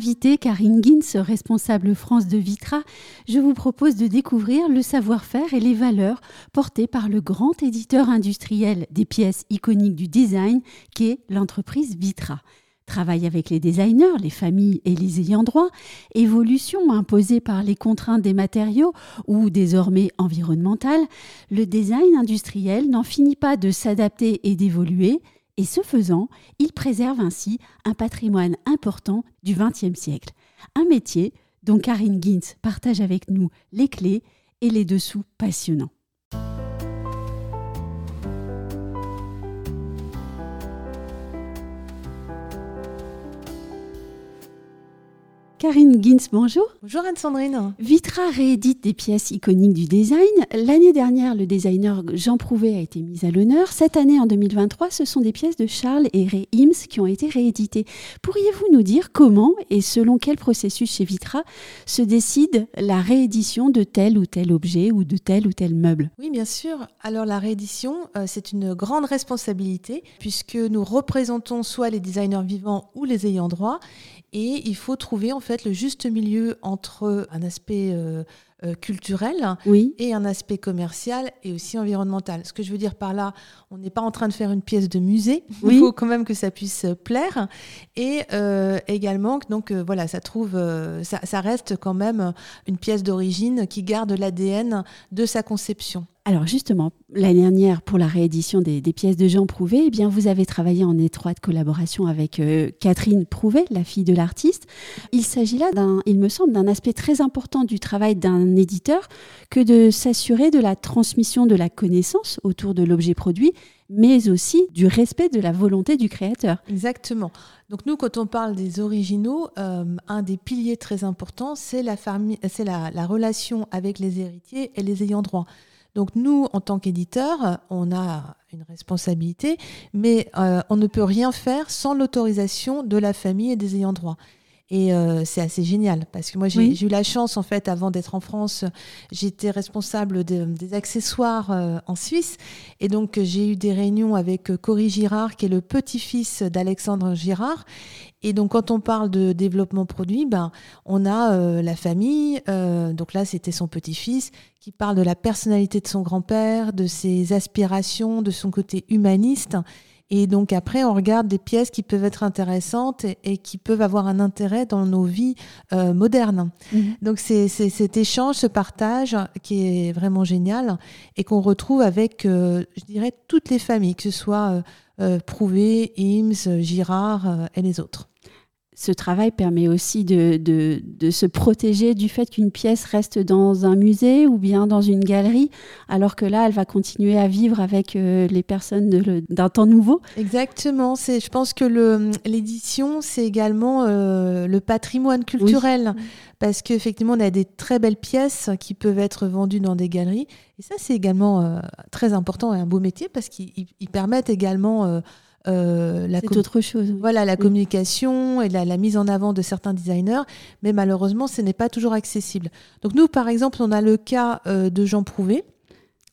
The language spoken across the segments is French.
invitée, Karine Gins, responsable France de Vitra, je vous propose de découvrir le savoir-faire et les valeurs portées par le grand éditeur industriel des pièces iconiques du design qu'est l'entreprise Vitra. Travail avec les designers, les familles et les ayants droit, évolution imposée par les contraintes des matériaux ou désormais environnementales, le design industriel n'en finit pas de s'adapter et d'évoluer, et ce faisant, il préserve ainsi un patrimoine important du XXe siècle. Un métier dont Karine Gintz partage avec nous les clés et les dessous passionnants. Karine Gins, bonjour. Bonjour Anne-Sandrine. Vitra réédite des pièces iconiques du design. L'année dernière, le designer Jean Prouvé a été mis à l'honneur. Cette année, en 2023, ce sont des pièces de Charles et Ray Hims qui ont été rééditées. Pourriez-vous nous dire comment et selon quel processus chez Vitra se décide la réédition de tel ou tel objet ou de tel ou tel meuble? Oui, bien sûr. Alors la réédition, euh, c'est une grande responsabilité puisque nous représentons soit les designers vivants ou les ayants droit et il faut trouver en fait le juste milieu entre un aspect euh, euh, culturel et un aspect commercial et aussi environnemental. Ce que je veux dire par là, on n'est pas en train de faire une pièce de musée. Il faut quand même que ça puisse plaire et euh, également donc voilà, ça trouve, ça, ça, reste quand même une pièce d'origine qui garde l'ADN de sa conception. Alors justement, l'année dernière, pour la réédition des, pièces de Jean Prouvé, eh bien, vous avez travaillé en étroite collaboration avec euh, Catherine Prouvé, la fille de l'artiste. Il s'agit là, il me semble, d'un aspect très important du travail d'un éditeur que de s'assurer de la transmission de la connaissance autour de l'objet produit, mais aussi du respect de la volonté du créateur. Exactement. Donc nous, quand on parle des originaux, euh, un des piliers très importants, c'est la, c'est la relation avec les héritiers et les ayants droit. Donc nous, en tant qu'éditeur, on a une responsabilité, mais euh, on ne peut rien faire sans l'autorisation de la famille et des ayants droit. Et euh, c'est assez génial parce que moi j'ai eu la chance en fait avant d'être en France, j'étais responsable des accessoires euh, en Suisse et donc j'ai eu des réunions avec Cory Girard qui est le petit-fils d'Alexandre Girard et donc, quand on parle de développement produit, ben, on a euh, la famille. Euh, donc là, c'était son petit-fils qui parle de la personnalité de son grand-père, de ses aspirations, de son côté humaniste. Et donc après, on regarde des pièces qui peuvent être intéressantes et, qui peuvent avoir un intérêt dans nos vies euh, modernes. Mhm. Donc c'est cet échange, ce partage qui est vraiment génial et qu'on retrouve avec, je dirais, toutes les familles, que ce soit Prouvé, Ims, Girard et les autres ce travail permet aussi de, de, se protéger du fait qu'une pièce reste dans un musée ou bien dans une galerie, alors que là, elle va continuer à vivre avec euh, les personnes d'un temps nouveau. Exactement. Je pense que l'édition, c'est également euh, le patrimoine culturel. Parce qu'effectivement, on a des très belles pièces qui peuvent être vendues dans des galeries. Et ça, c'est également euh, très important et un beau métier parce qu'ils permettent également euh, la c'est autre chose. Voilà, la communication et la, mise en avant de certains designers, mais malheureusement, ce n'est pas toujours accessible. Donc nous, par exemple, on a le cas euh, de Jean Prouvé.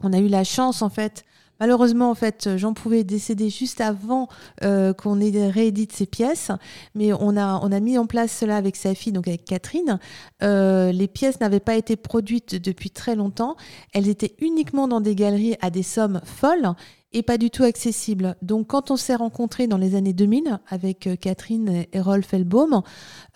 On a eu la chance, en fait, Malheureusement, en fait, Jean Prouvé est décédé juste avant euh, qu'on ait réédité ses pièces, mais on a, on a mis en place cela avec sa fille, donc avec Catherine. les pièces n'avaient pas été produites depuis très longtemps. Elles étaient uniquement dans des galeries à des sommes folles et pas du tout accessible. Donc quand on s'est rencontrés dans les années 2000 avec euh, Catherine et Rolf Elbaum,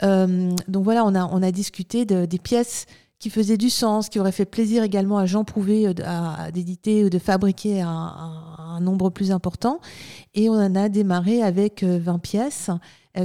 euh, donc voilà, on a, on a discuté de, des pièces qui faisaient du sens, qui auraient fait plaisir également à Jean Prouvé euh, d'éditer ou de fabriquer un, nombre plus important. Et on en a démarré avec 20 pièces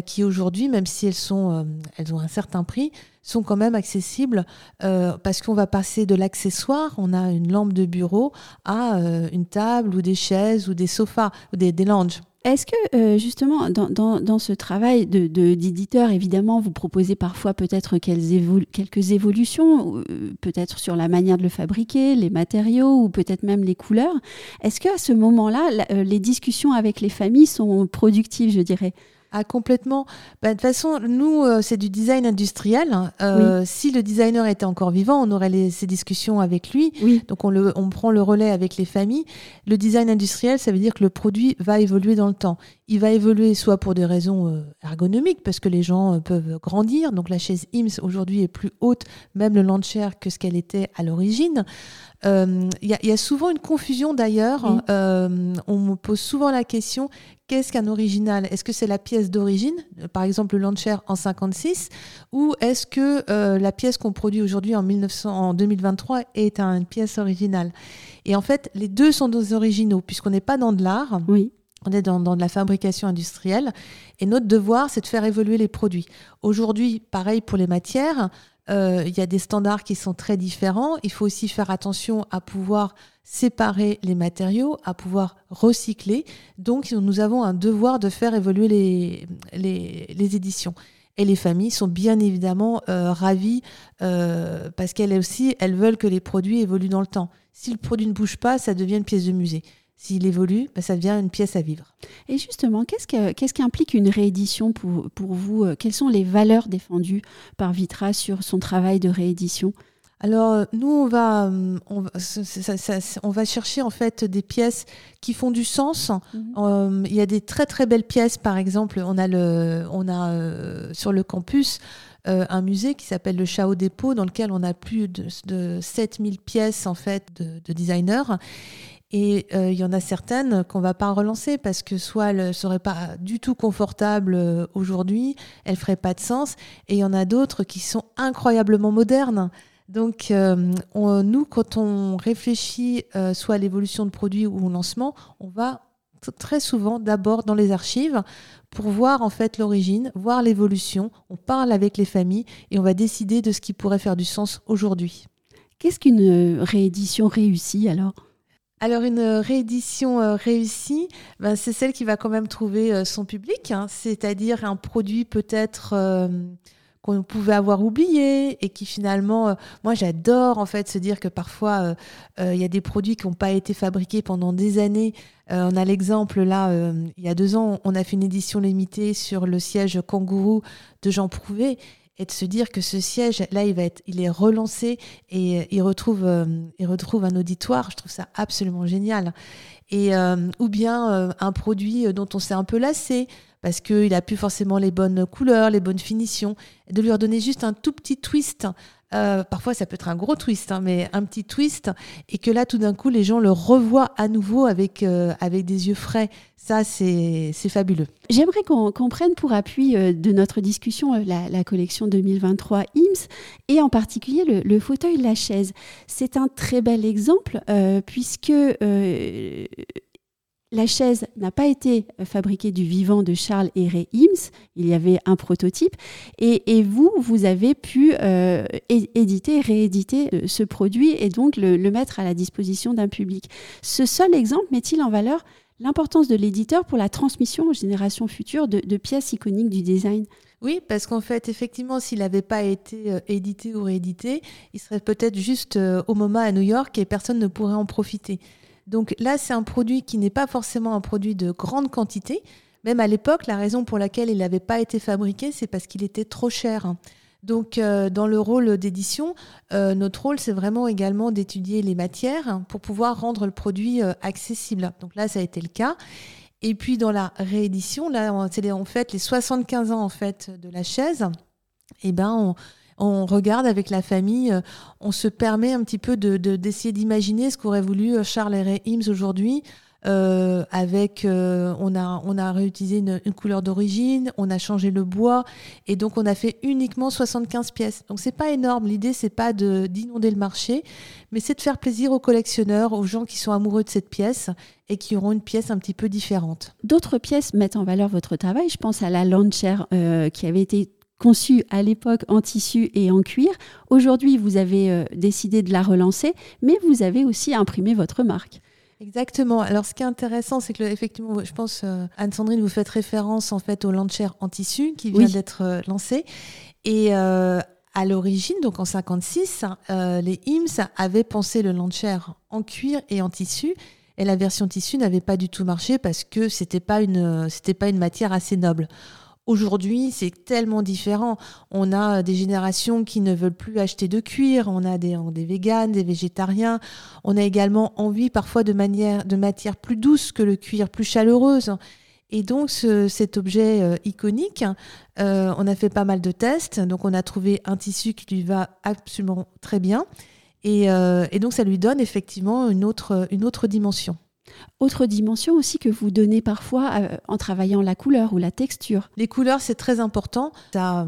qui aujourd'hui, même si elles, sont, elles ont un certain prix, sont quand même accessibles euh, parce qu'on va passer de l'accessoire, on a une lampe de bureau, à euh, une table ou des chaises ou des sofas ou des, des lounges. Est-ce que euh, justement dans, dans, ce travail d'éditeur, de, évidemment, vous proposez parfois peut-être quelques évolutions, peut-être sur la manière de le fabriquer, les matériaux ou peut-être même les couleurs. Est-ce qu'à ce moment-là, les discussions avec les familles sont productives, je dirais? Ah, complètement. Bah, de toute façon, nous, euh, c'est du design industriel. Hein. Euh, si le designer était encore vivant, on aurait ces discussions avec lui. Donc, on, le, on prend le relais avec les familles. Le design industriel, ça veut dire que le produit va évoluer dans le temps. Il va évoluer soit pour des raisons euh, ergonomiques, parce que les gens peuvent grandir. Donc la chaise IMSS aujourd'hui est plus haute, même le Launcher, que ce qu'elle était à l'origine. Il y, a souvent une confusion d'ailleurs. on me pose souvent la question qu'est-ce qu'un original? Est-ce que c'est la pièce d'origine, par exemple le Launcher en 56, ou est-ce que la pièce qu'on produit aujourd'hui en, en 2023 est une pièce originale? Et en fait, les deux sont des originaux, puisqu'on n'est pas dans de l'art. Oui. On est dans, de la fabrication industrielle et notre devoir, c'est de faire évoluer les produits. Aujourd'hui, pareil pour les matières, euh, il y a des standards qui sont très différents. Il faut aussi faire attention à pouvoir séparer les matériaux, à pouvoir recycler. Donc, nous avons un devoir de faire évoluer les, les, éditions. Et les familles sont bien évidemment euh, ravies euh, parce qu'elles aussi, elles veulent que les produits évoluent dans le temps. Si le produit ne bouge pas, ça devient une pièce de musée. S'il évolue, bah, ça devient une pièce à vivre. Et justement, qu'est-ce, que, qu'est-ce qui implique une réédition pour, pour vous euh, Quelles sont les valeurs défendues par Vitra sur son travail de réédition? Alors euh, nous on va euh, on va, on va, chercher en fait des pièces qui font du sens. Mhm. Il y a des très très belles pièces par exemple on a le on a sur le campus un musée qui s'appelle le Chao Dépôt dans lequel on a plus de, de 7000 pièces en fait de, de designers et euh, il y en a certaines qu'on va pas relancer parce que soit elles ne seraient pas du tout confortables euh, aujourd'hui, elles feraient pas de sens. Et il y en a d'autres qui sont incroyablement modernes. Donc, euh, nous, quand on réfléchit soit à l'évolution de produits ou au lancement, on va très souvent d'abord dans les archives pour voir en fait l'origine, voir l'évolution. On parle avec les familles et on va décider de ce qui pourrait faire du sens aujourd'hui. Qu'est-ce qu'une réédition réussie alors? Alors une euh, réédition euh, réussie, ben, c'est celle qui va quand même trouver euh, son public, hein. c'est-à-dire un produit peut-être qu'on pouvait avoir oublié et qui finalement, moi j'adore en fait se dire que parfois il y a des produits qui n'ont pas été fabriqués pendant des années. on a l'exemple là, il y a deux ans, on a fait une édition limitée sur le siège kangourou de Jean Prouvé et de se dire que ce siège là il va être il est relancé et euh, il retrouve euh, il retrouve un auditoire. Je trouve ça absolument génial. Et euh, ou bien un produit dont on s'est un peu lassé parce qu'il a plus forcément les bonnes couleurs les bonnes finitions de lui redonner juste un tout petit twist euh, parfois, ça peut être un gros twist, hein, mais un petit twist, et que là, tout d'un coup, les gens le revoient à nouveau avec, euh, avec des yeux frais. Ça, c'est fabuleux. J'aimerais qu'on prenne pour appui euh, de notre discussion la, collection 2023 IMSS, et en particulier le, le fauteuil La Chaise. C'est un très bel exemple, puisque la chaise n'a pas été fabriquée du vivant de Charles Ray Ims, il y avait un prototype, et, vous, vous avez pu euh, éditer, rééditer euh, ce produit et donc le, mettre à la disposition d'un public. Ce seul exemple met-il en valeur l'importance de l'éditeur pour la transmission aux générations futures de, pièces iconiques du design? Oui, parce qu'en fait, effectivement, s'il n'avait pas été euh, édité ou réédité, il serait peut-être juste au MoMA à New York et personne ne pourrait en profiter. Donc là, c'est un produit qui n'est pas forcément un produit de grande quantité. Même à l'époque, la raison pour laquelle il n'avait pas été fabriqué, c'est parce qu'il était trop cher. Donc, euh, dans le rôle d'édition, euh, notre rôle, c'est vraiment également d'étudier les matières pour pouvoir rendre le produit euh, accessible. Donc là, ça a été le cas. Et puis, dans la réédition, là, c'est en fait les 75 ans en fait de la chaise. Eh ben, on, on regarde avec la famille, euh, on se permet un petit peu d'essayer de, d'imaginer ce qu'aurait voulu euh, Charles Ray Ims aujourd'hui. Euh, avec, on, a, on a réutilisé une, couleur d'origine, on a changé le bois, et donc on a fait uniquement 75 pièces. Donc c'est pas énorme. L'idée c'est pas d'inonder le marché, mais c'est de faire plaisir aux collectionneurs, aux gens qui sont amoureux de cette pièce et qui auront une pièce un petit peu différente. D'autres pièces mettent en valeur votre travail. Je pense à la Launcher qui avait été conçue à l'époque en tissu et en cuir. Aujourd'hui, vous avez euh, décidé de la relancer, mais vous avez aussi imprimé votre marque. Exactement. Alors, ce qui est intéressant, c'est que effectivement, je pense euh, Anne-Sandrine, vous faites référence en fait au Lancher en tissu qui vient d'être euh, lancé et à l'origine, donc en 56, les IMS avaient pensé le Lancher en cuir et en tissu. Et la version tissu n'avait pas du tout marché parce que c'était pas une, c'était pas une matière assez noble. Aujourd'hui, c'est tellement différent. On a des générations qui ne veulent plus acheter de cuir, on a des, des véganes, des végétariens. On a également envie parfois de, manière, de matières plus douces que le cuir, plus chaleureuses. Et donc cet objet iconique, on a fait pas mal de tests, donc on a trouvé un tissu qui lui va absolument très bien. Et, et donc ça lui donne effectivement une autre, une autre dimension. Autre dimension aussi que vous donnez parfois euh, en travaillant la couleur ou la texture. Les couleurs, c'est très important. Ça,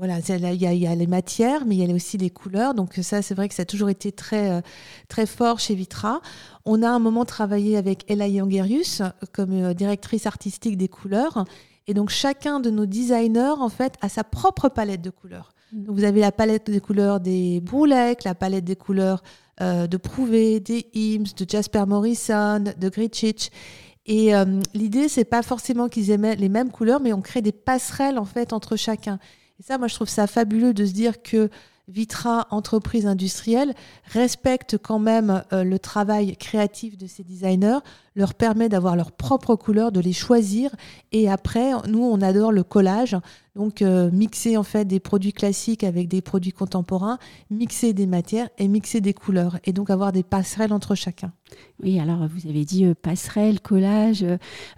voilà, il y, a les matières, mais il y a aussi les couleurs. Donc ça, c'est vrai que ça a toujours été très, euh, très fort chez Vitra. On a un moment travaillé avec Ella Youngerius comme euh, directrice artistique des couleurs. Et donc chacun de nos designers, en fait, a sa propre palette de couleurs. Vous avez la palette des couleurs des Broulecs, la palette des couleurs euh, de Prouvé, des Ims, de Jasper Morrison, de Gritchich. Et euh, l'idée, c'est pas forcément qu'ils aient les mêmes couleurs, mais on crée des passerelles en fait entre chacun. Et ça, moi, je trouve ça fabuleux de se dire que Vitra, entreprise industrielle, respecte quand même euh, le travail créatif de ces designers, leur permet d'avoir leurs propres couleurs, de les choisir. Et après, nous, on adore le collage. Donc, euh, mixer en fait des produits classiques avec des produits contemporains, mixer des matières et mixer des couleurs. Et donc, avoir des passerelles entre chacun. Oui, alors vous avez dit euh, passerelle, collage.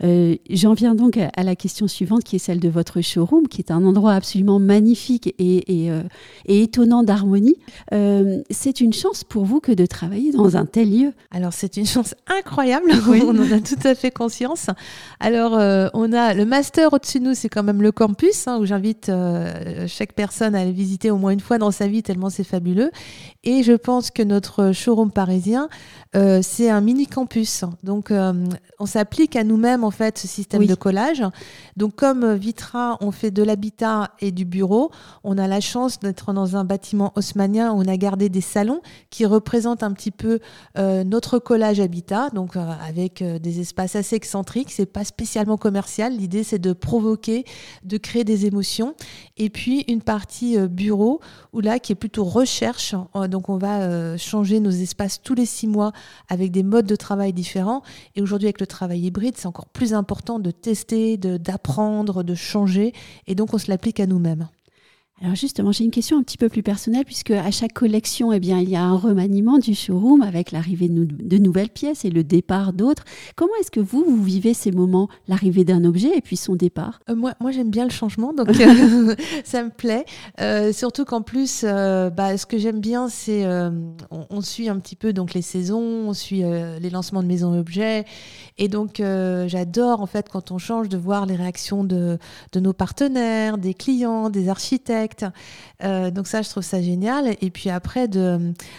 Euh, j'en viens donc à, la question suivante qui est celle de votre showroom, qui est un endroit absolument magnifique et, et, étonnant d'harmonie. c'est une chance pour vous que de travailler dans un tel lieu. Alors, c'est une chance incroyable. On en a tout à fait conscience. Alors, on a le master au-dessus de nous, c'est quand même le campus. Hein, où j'invite euh, chaque personne à aller visiter au moins une fois dans sa vie, tellement c'est fabuleux. Et je pense que notre showroom parisien, euh, c'est un mini campus. Donc, euh, on s'applique à nous-mêmes, en fait, ce système de collage. Donc, comme Vitra, on fait de l'habitat et du bureau, on a la chance d'être dans un bâtiment haussmanien où on a gardé des salons qui représentent un petit peu notre collage habitat, donc avec des espaces assez excentriques. C'est pas spécialement commercial. L'idée, c'est de provoquer, de créer des émotions. Et puis une partie euh, bureau, où là, qui est plutôt recherche. Euh, donc on va euh, changer nos espaces tous les six mois avec des modes de travail différents. Et aujourd'hui, avec le travail hybride, c'est encore plus important de tester, d'apprendre, de changer. Et donc on se l'applique à nous-mêmes. Alors justement, j'ai une question un petit peu plus personnelle puisque à chaque collection, eh bien, il y a un remaniement du showroom avec l'arrivée de, nouvelles pièces et le départ d'autres. Comment est-ce que vous, vous vivez ces moments, l'arrivée d'un objet et puis son départ? Euh, Moi, moi j'aime bien le changement, donc euh, ça me plaît. Euh, surtout qu'en plus, bah, ce que j'aime bien, c'est on, suit un petit peu donc les saisons, on suit les lancements de maisons objets, et donc j'adore en fait quand on change de voir les réactions de, de nos partenaires, des clients, des architectes euh, donc ça, je trouve ça génial. Et puis après,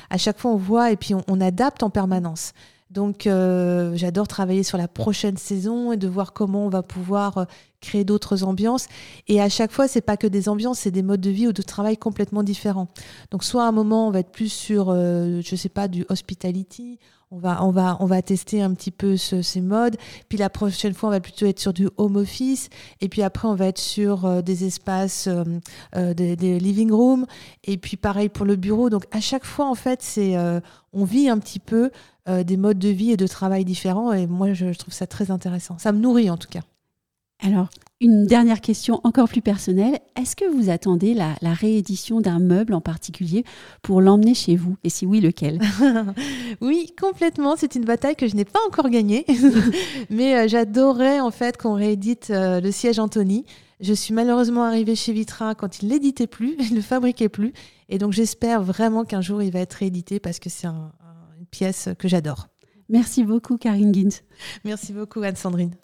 à chaque fois, on voit et puis on, adapte en permanence. Donc euh, j'adore travailler sur la prochaine saison et de voir comment on va pouvoir euh, créer d'autres ambiances. Et à chaque fois, c'est pas que des ambiances, c'est des modes de vie ou de travail complètement différents. Donc soit à un moment, on va être plus sur, je sais pas, du hospitality on va, on va, on va tester un petit peu ces modes. Puis la prochaine fois, on va plutôt être sur du home office. Et puis après, on va être sur euh, des espaces, euh, euh, des, living rooms. Et puis pareil pour le bureau. Donc à chaque fois, en fait, c'est, on vit un petit peu des modes de vie et de travail différents. Et moi, je trouve ça très intéressant. Ça me nourrit en tout cas. Alors, une dernière question encore plus personnelle. Est-ce que vous attendez la, réédition d'un meuble en particulier pour l'emmener chez vous? Et si oui, lequel? Oui, complètement. C'est une bataille que je n'ai pas encore gagnée. Mais euh, j'adorais en fait qu'on réédite euh, le siège Anthony. Je suis malheureusement arrivée chez Vitra quand il l'éditait plus, il ne le fabriquait plus. Et donc j'espère vraiment qu'un jour il va être réédité parce que c'est une pièce que j'adore. Merci beaucoup, Karine Gint. Merci beaucoup, Anne-Sandrine.